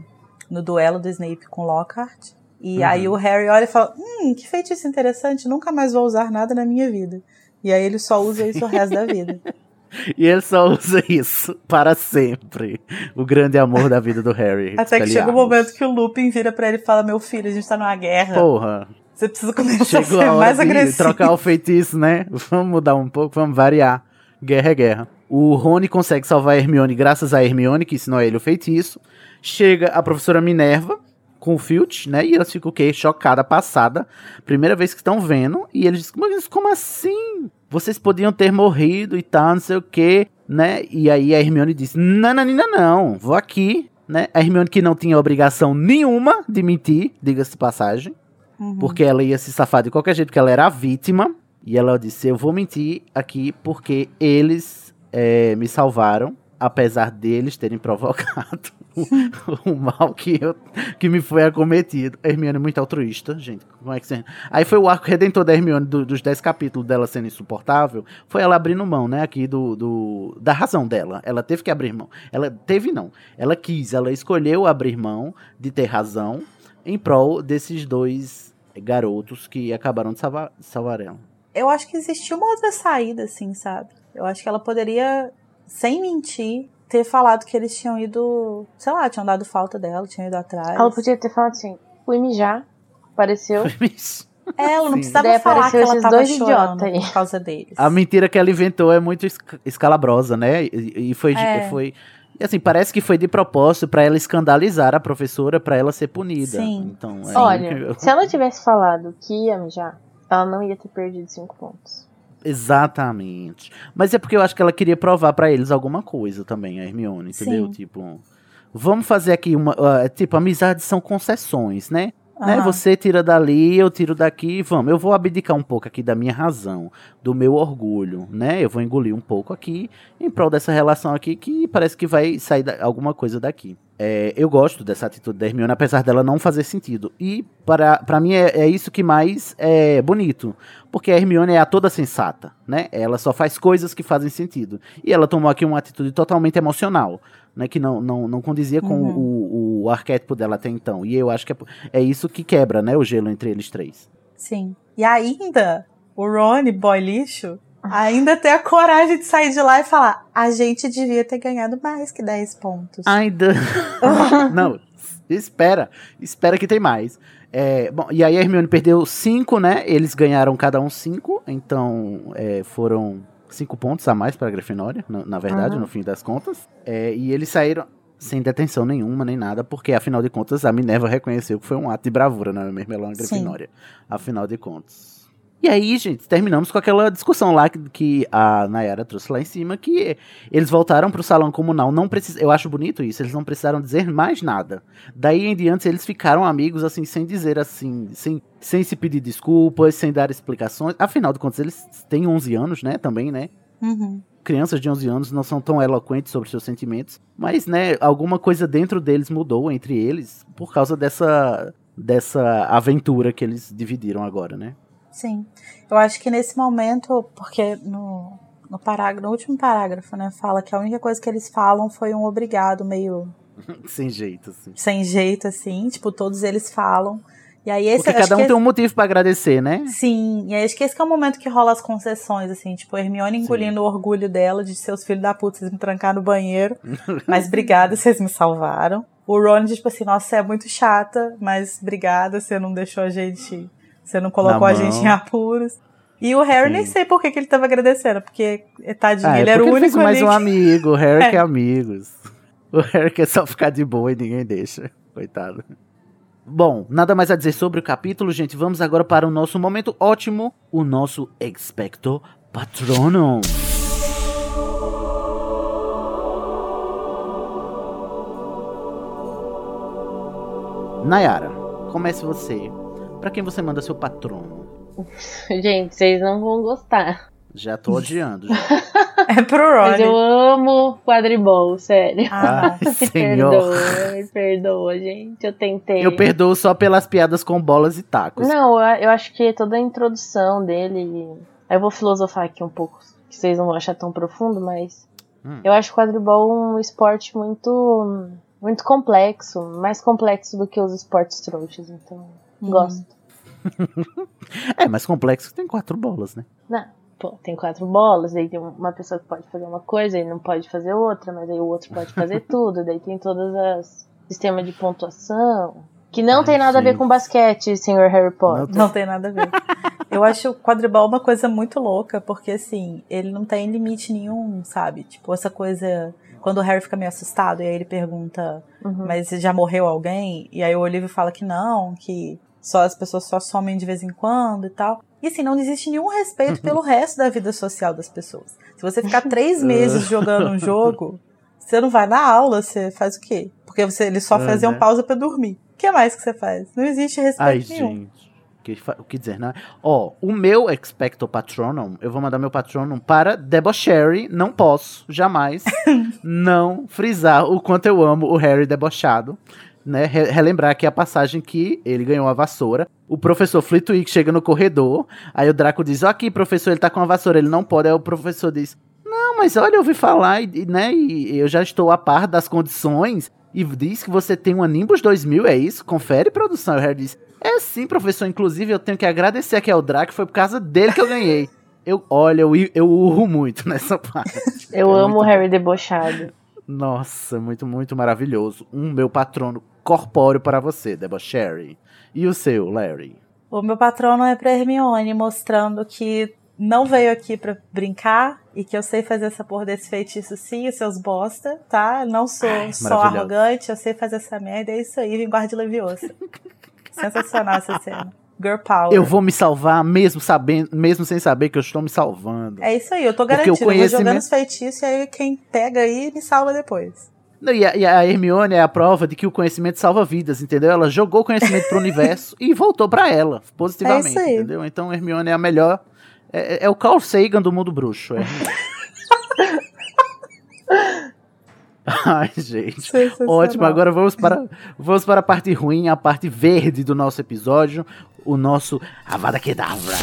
no duelo do Snape com Lockhart. E Uhum. aí o Harry olha e fala: Hum, que feitiço interessante, nunca mais vou usar nada na minha vida. E aí ele só usa isso o resto da vida. e ele só usa isso para sempre. O grande amor da vida do Harry. Até que chega o momento que o Lupin vira pra ele e fala: Meu filho, a gente tá numa guerra. Porra. Você precisa começar a Chegou ser a mais de agressivo. trocar o feitiço, né? Vamos mudar um pouco, vamos variar. Guerra é guerra. O Rony consegue salvar a Hermione graças a Hermione, que ensinou a ele o feitiço. Chega a professora Minerva com o Filch, né? E elas ficam o quê? Chocada, passada. Primeira vez que estão vendo. E eles dizem, mas como assim? Vocês podiam ter morrido e tal, não sei o quê, né? E aí a Hermione disse, nananina não, vou aqui, né? A Hermione que não tinha obrigação nenhuma de mentir, diga-se passagem. Uhum. Porque ela ia se safar de qualquer jeito, porque ela era a vítima. E ela disse: Eu vou mentir aqui porque eles é, me salvaram, apesar deles terem provocado o, mal que, eu, que me foi acometido. A Hermione é muito altruísta, gente. Como é que você... Aí foi o arco redentor da Hermione, do- dos 10 capítulos dela sendo insuportável. Foi ela abrindo mão, né? Aqui do, do, da razão dela. Ela teve que abrir mão. Ela teve, não. Ela quis, ela escolheu abrir mão de ter razão em prol desses dois garotos que acabaram de salvar, salvar ela. Eu acho que existia uma outra saída, assim, sabe? Eu acho que ela poderia, sem mentir, ter falado que eles tinham ido, sei lá, tinham dado falta dela, tinham ido atrás. Ela podia ter falado assim, fui mijar, apareceu. É, ela não Sim. precisava Daí falar que ela esses tava dois chorando idiota aí. por causa deles. A mentira que ela inventou é muito esca- escalabrosa, né? E, e foi, de- É. foi e assim, parece que foi de propósito pra ela escandalizar a professora pra ela ser punida. Sim. Então, é Olha, incrível. se ela tivesse falado que ia mijar, ela não ia ter perdido cinco pontos. Exatamente. Mas é porque eu acho que ela queria provar pra eles alguma coisa também, a Hermione, entendeu? Sim. Tipo, vamos fazer aqui uma, ah, tipo, amizades são concessões, né? Né? Você tira dali, eu tiro daqui, vamos. Eu vou abdicar um pouco aqui da minha razão, do meu orgulho, né? Eu vou engolir um pouco aqui em prol dessa relação aqui que parece que vai sair da- alguma coisa daqui. É, eu gosto dessa atitude da Hermione, apesar dela não fazer sentido. E para, para mim é, é isso que mais é bonito. Porque a Hermione é a toda sensata, né? Ela só faz coisas que fazem sentido. E ela tomou aqui uma atitude totalmente emocional, né? Que não, não, não condizia com Uhum. o, o arquétipo dela até então. E eu acho que é, é isso que quebra, né? O gelo entre eles três. Sim. E ainda, o Rony, boy lixo, ainda tem a coragem de sair de lá e falar: a gente devia ter ganhado mais que 10 pontos. Ainda. não, espera. Espera que tem mais. É, bom, e aí a Hermione perdeu cinco, né? Eles ganharam cada um cinco, então é, foram cinco pontos a mais para a Grifinória, na, na verdade, Uhum. no fim das contas. É, e eles saíram sem detenção nenhuma, nem nada, porque afinal de contas a Minerva reconheceu que foi um ato de bravura, não é mesmo? Ela é uma. Grifinória. Afinal de contas. E aí, gente, terminamos com aquela discussão lá que, que a Nayara trouxe lá em cima, que eles voltaram pro salão comunal, não precis... eu acho bonito isso, eles não precisaram dizer mais nada. Daí em diante eles ficaram amigos, assim, sem dizer assim, sem, sem se pedir desculpas, sem dar explicações. Afinal de contas, eles têm 11 anos, né, também, né? Uhum. Crianças de 11 anos não são tão eloquentes sobre seus sentimentos, mas, né, alguma coisa dentro deles mudou entre eles por causa dessa, dessa aventura que eles dividiram agora, né? Sim. Eu acho que nesse momento, porque no, no, parágrafo, no último parágrafo, né, fala que a única coisa que eles falam foi um obrigado meio sem jeito, assim. sem jeito, assim. Tipo, todos eles falam. E aí esse Porque cada um tem um motivo pra agradecer, né? Sim, e aí acho que esse que é o momento que rola as concessões, assim, tipo, a Hermione engolindo o orgulho dela de seus filhos da puta, vocês me trancaram no banheiro, mas obrigada, vocês me salvaram. O Ron, tipo assim, nossa, você é muito chata, mas obrigada, você não deixou a gente, você não colocou Na a mão. gente em apuros. E o Harry Sim. nem sei por que, que ele tava agradecendo, porque, tadinho, Ah, é ele era o porque ele único fez mais ali um que- amigo. O Harry É. quer amigos. O Harry quer só ficar de boa e ninguém deixa. Coitado. Bom, nada mais a dizer sobre o capítulo, gente. Vamos agora para o nosso momento ótimo, o nosso Expecto Patronum. Nayara, comece você. Pra quem você manda seu patrono? Gente, vocês não vão gostar. Já tô odiando. já. É pro Mas eu amo quadribol, sério. Ah, Me senhor. perdoa, me perdoa, gente. Eu tentei. Eu perdoo só pelas piadas com bolas e tacos. Não, eu, eu acho que toda a introdução dele. Aí eu vou filosofar aqui um pouco, que vocês não vão achar tão profundo, mas. Hum. Eu acho quadribol um esporte muito. Muito complexo. Mais complexo do que os esportes trouxas, então. Uhum. Gosto. É mais complexo que tem quatro bolas, né? Não, pô, tem quatro bolas, aí tem uma pessoa que pode fazer uma coisa e não pode fazer outra, mas aí o outro pode fazer tudo, daí tem todas as sistema de pontuação, que não Ai, tem nada a ver gente. com basquete, senhor Harry Potter. Não tem nada a ver. Eu acho o quadribol uma coisa muito louca, porque assim, ele não tem limite nenhum, sabe? Tipo, essa coisa. Quando o Harry fica meio assustado e aí ele pergunta, Uhum. mas já morreu alguém? E aí o Olivia fala que não, que só as pessoas só somem de vez em quando e tal. E assim, não existe nenhum respeito pelo resto da vida social das pessoas. Se você ficar três meses jogando um jogo, você não vai na aula, você faz o quê? Porque você, eles só É, faziam né? pausa pra dormir. O que mais que você faz? Não existe respeito Ai, nenhum. gente. Que O que dizer, né? Ó, o meu Expecto Patronum, eu vou mandar meu Patronum para Debocherry. Não posso, jamais, não frisar o quanto eu amo o Harry debochado. Né? Re- relembrar aqui a passagem que ele ganhou a vassoura. O professor Flitwick chega no corredor. Aí o Draco diz: Ó, aqui, professor, ele tá com a vassoura, ele não pode. Aí o professor diz: Não, mas olha, eu ouvi falar, e, né? E eu já estou a par das condições. E diz que você tem uma Nimbus 2000, é isso? Confere, produção. E o Harry diz: É sim, professor. Inclusive, eu tenho que agradecer aqui ao Draco, foi por causa dele que eu ganhei. Eu, olha, eu, eu urro muito nessa parte. Eu É amo o Harry debochado. Nossa, muito, muito maravilhoso. Um meu patrono corpóreo para você, Debocherry. E o seu, Larry? O meu patrono é pra Hermione, mostrando que não veio aqui pra brincar e que eu sei fazer essa porra desse feitiço sim, os seus bosta, tá? Não sou só maravilhoso. arrogante, eu sei fazer essa merda, é isso aí, vem guarda Leviosa. Sensacional essa cena. Girl Power. Eu vou me salvar mesmo sabendo, mesmo sem saber que eu estou me salvando. É isso aí, eu tô Porque o garantido. Eu vou conhecimento- jogando os feitiços e aí quem pega aí me salva depois. Não, E a, e a Hermione é a prova de que o conhecimento salva vidas, entendeu? Ela jogou o conhecimento pro universo e voltou pra ela, positivamente, É isso aí. entendeu? Então Hermione é a melhor. É, é- é o Carl Sagan do mundo bruxo. É. Ai, gente. Ótimo, agora vamos para, vamos para a parte ruim, a parte verde do nosso episódio, o nosso Avada Kedavra.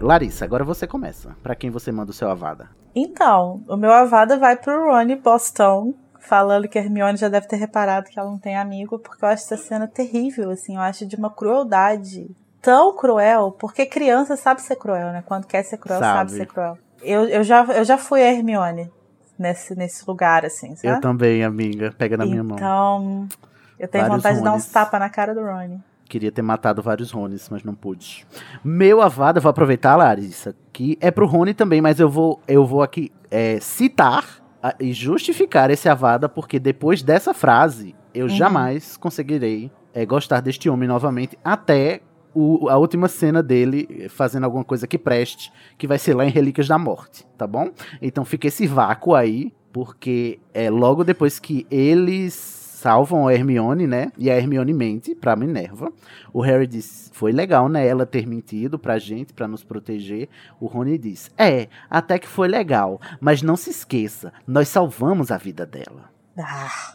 Larissa, agora você começa. Pra quem você manda o seu Avada? Então, o meu avada vai pro Ronnie Boston, falando que a Hermione já deve ter reparado que ela não tem amigo, porque eu acho essa cena terrível, assim, eu acho de uma crueldade tão cruel, porque criança sabe ser cruel, né? Quando quer ser cruel, sabe, Sabe. ser cruel. Eu, eu, já, eu já fui a Hermione nesse, nesse lugar, assim, sabe? Eu também, amiga. Pega na minha mão. Então, eu tenho Vários vontade de dar uns Rones. tapas na cara do Ronnie. Queria ter matado vários Rones, mas não pude. Meu Avada, vou aproveitar, Larissa, que é pro Rony também, mas eu vou, eu vou aqui é, citar e justificar esse Avada, porque depois dessa frase, eu jamais conseguirei é, gostar deste homem novamente, até o- a última cena dele fazendo alguma coisa que preste, que vai ser lá em Relíquias da Morte, tá bom? Então fica esse vácuo aí, porque é logo depois que eles salvam a Hermione, né? E a Hermione mente pra Minerva. O Harry diz: "Foi legal, né, ela ter mentido pra gente, pra nos proteger". O Rony diz: "É, até que foi legal, mas não se esqueça, nós salvamos a vida dela". Ah,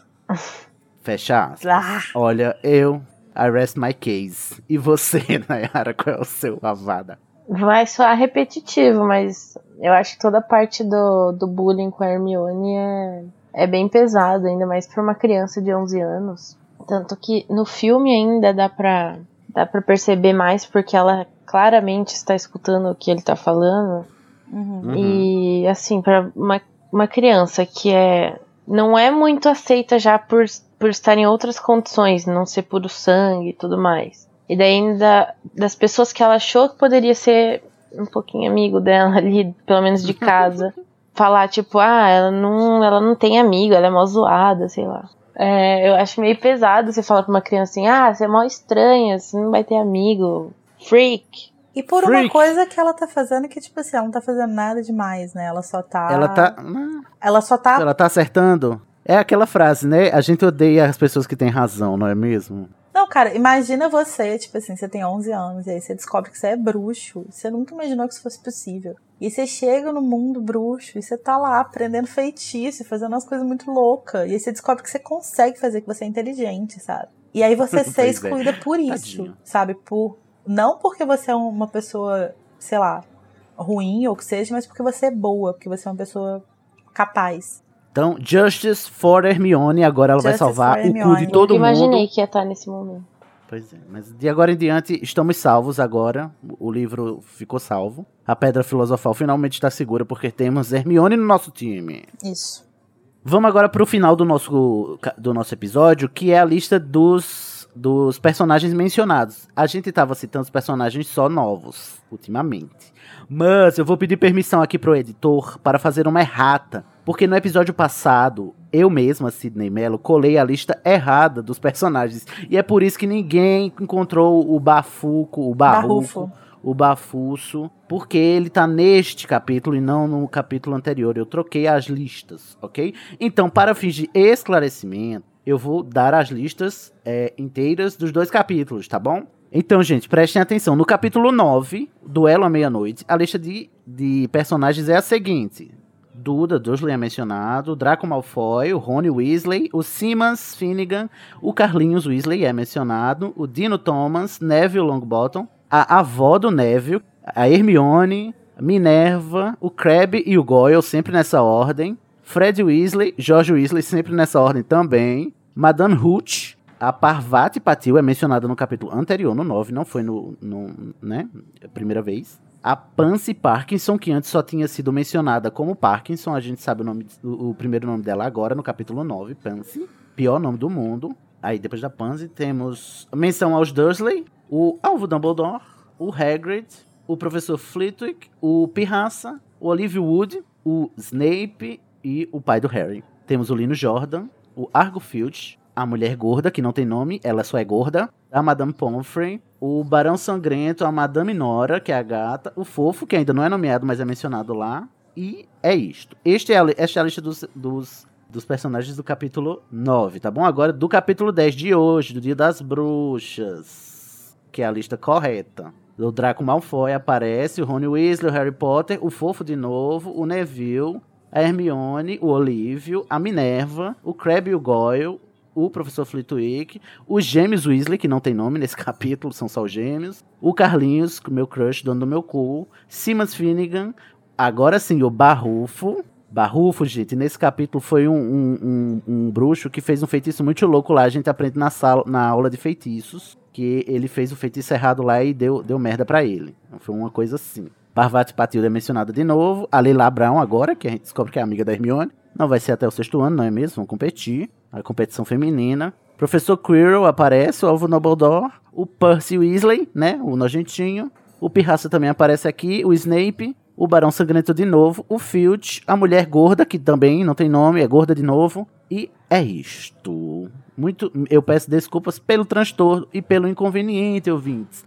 Fecha aspas. ah. Olha, eu I rest my case. E você, Nayara, qual é o seu avada? Vai soar repetitivo, mas eu acho que toda a parte do, do bullying com a Hermione é, é bem pesado, ainda mais pra uma criança de 11 anos. Tanto que no filme ainda dá pra, dá pra perceber mais, porque ela claramente está escutando o que ele tá falando. Uhum. E assim, pra uma, uma criança que é não é muito aceita já por, por estar em outras condições, não ser puro sangue e tudo mais. E daí ainda das pessoas que ela achou que poderia ser um pouquinho amigo dela ali, pelo menos de casa, falar tipo, ah, ela não, ela não tem amigo, ela é mó zoada, sei lá. É, eu acho meio pesado você falar pra uma criança assim, ah, você é mó estranha, você não vai ter amigo, freak. E por Freak. uma coisa que ela tá fazendo que, tipo assim, ela não tá fazendo nada demais, né? Ela só tá. Ela tá. Ela só tá. Ela tá acertando. É aquela frase, né? A gente odeia as pessoas que têm razão, não é mesmo? Não, cara, imagina você, tipo assim, você tem 11 anos e aí você descobre que você é bruxo. Você nunca imaginou que isso fosse possível. E você chega no mundo bruxo e você tá lá aprendendo feitiço, fazendo umas coisas muito loucas. E aí você descobre que você consegue fazer, que você é inteligente, sabe? E aí você ser é. excluída por isso, Tadinho. sabe? Por não porque você é uma pessoa, sei lá, ruim ou que seja, mas porque você é boa, porque você é uma pessoa capaz. Então, Justice for Hermione, agora ela vai Justice salvar for o cu de todo imaginei mundo. que ia estar nesse momento. Pois é, mas de agora em diante estamos salvos agora. O livro ficou salvo. A Pedra Filosofal finalmente está segura porque temos Hermione no nosso time. Isso. Vamos agora pro final do nosso, do nosso episódio, que é a lista dos, dos personagens mencionados. A gente tava citando os personagens só novos, ultimamente. Mas eu vou pedir permissão aqui pro editor para fazer uma errata. Porque no episódio passado, eu mesma, Sidney Mello, colei a lista errada dos personagens. E é por isso que ninguém encontrou o Bafuco, o Barrufo, Barrufo. o Bafuço, porque ele tá neste capítulo e não no capítulo anterior. Eu troquei as listas, ok? Então, para fins de esclarecimento, eu vou dar as listas é, inteiras dos dois capítulos, tá bom? Então, gente, prestem atenção. No capítulo 9, Duelo à Meia-Noite, a lista de, de personagens é a seguinte. Duda, Dursley é mencionado, Draco Malfoy, o Rony Weasley, o Simmons Finnegan, o Carlinhos Weasley é mencionado, o Dino Thomas, Neville Longbottom, a avó do Neville, a Hermione, Minerva, o Crabbe e o Goyle, sempre nessa ordem, Fred Weasley, George Weasley, sempre nessa ordem também, Madame Hooch, a Parvati Patil é mencionada no capítulo anterior, no 9, não foi no, no né, primeira vez. A Pansy Parkinson, que antes só tinha sido mencionada como Parkinson, a gente sabe o, nome, o, o primeiro nome dela agora, no capítulo 9, Pansy. Pior nome do mundo. Aí depois da Pansy temos menção aos Dursley, o Alvo Dumbledore, o Hagrid, o Professor Flitwick, o Pirraça, o Olivia Wood, o Snape e o pai do Harry. Temos o Lino Jordan, o Argo Filch, a Mulher Gorda, que não tem nome, ela só é gorda, a Madame Pomfrey, o Barão Sangrento, a Madame Nora, que é a gata, o Fofo, que ainda não é nomeado, mas é mencionado lá, e é isto. Este é a, esta é a lista dos, dos, dos personagens do capítulo 9, tá bom? Agora do capítulo 10 de hoje, do Dia das Bruxas, que é a lista correta. O Draco Malfoy aparece, o Rony Weasley, o Harry Potter, o Fofo de novo, o Neville, a Hermione, o Olívio, a Minerva, o Crabbe e o Goyle, o Professor Flitwick, os Gêmeos Weasley, que não tem nome nesse capítulo, são só os Gêmeos, o Carlinhos, meu crush, dono do meu cu, Simas Finnegan, agora sim, o Barrufo, Barrufo, gente, nesse capítulo foi um, um, um- um bruxo que fez um feitiço muito louco lá, a gente aprende na, sala, na aula de feitiços, que ele fez o feitiço errado lá e deu, deu merda pra ele. Foi uma coisa assim. Parvati Patilda é mencionada de novo. A Leila Brown agora, que a gente descobre que é amiga da Hermione. Não vai ser até o sexto ano, não é mesmo? Vão competir. A competição feminina. Professor Quirrell aparece, o Alvo Dumbledore. O Percy Weasley, né? O nojentinho. O Pirraça também aparece aqui. O Snape. O Barão Sangrento de novo. O Filch. A Mulher Gorda, que também não tem nome, é gorda de novo. E é isto. Muito, eu peço desculpas pelo transtorno e pelo inconveniente, ouvintes.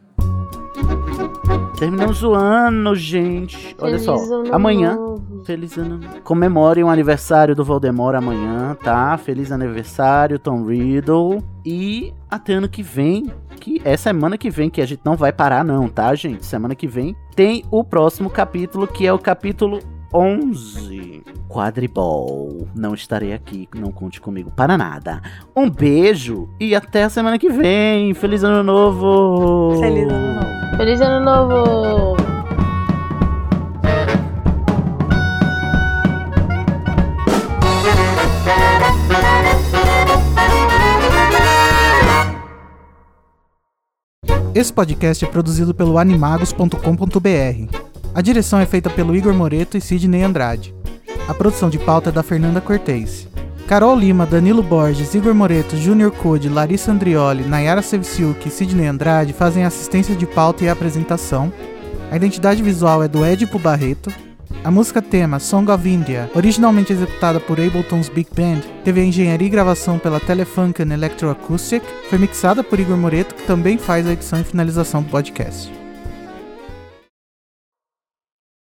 Terminamos o ano, gente. Olha Feliz só, amanhã novo. Feliz ano. Comemorem o aniversário do Voldemort amanhã, tá? Feliz aniversário, Tom Riddle. E até ano que vem, que é semana que vem, que a gente não vai parar, não, tá, gente? Semana que vem tem o próximo capítulo, que é o capítulo 11. Quadribol. Não estarei aqui, não conte comigo para nada. Um beijo e até a semana que vem. Feliz ano novo! Feliz ano novo. Feliz ano novo! Esse podcast é produzido pelo animagos.com.br. A direção é feita pelo Igor Moreto e Sidney Andrade. A produção de pauta é da Fernanda Cortez. Carol Lima, Danilo Borges, Igor Moreto, Júnior Code, Larissa Andrioli, Nayara Sevciuk e Sidney Andrade fazem assistência de pauta e apresentação. A identidade visual é do Edipo Barreto. A música tema Song of India, originalmente executada por Ableton's Big Band, teve a engenharia e gravação pela Telefunken Electroacoustic, foi mixada por Igor Moreto, que também faz a edição e finalização do podcast.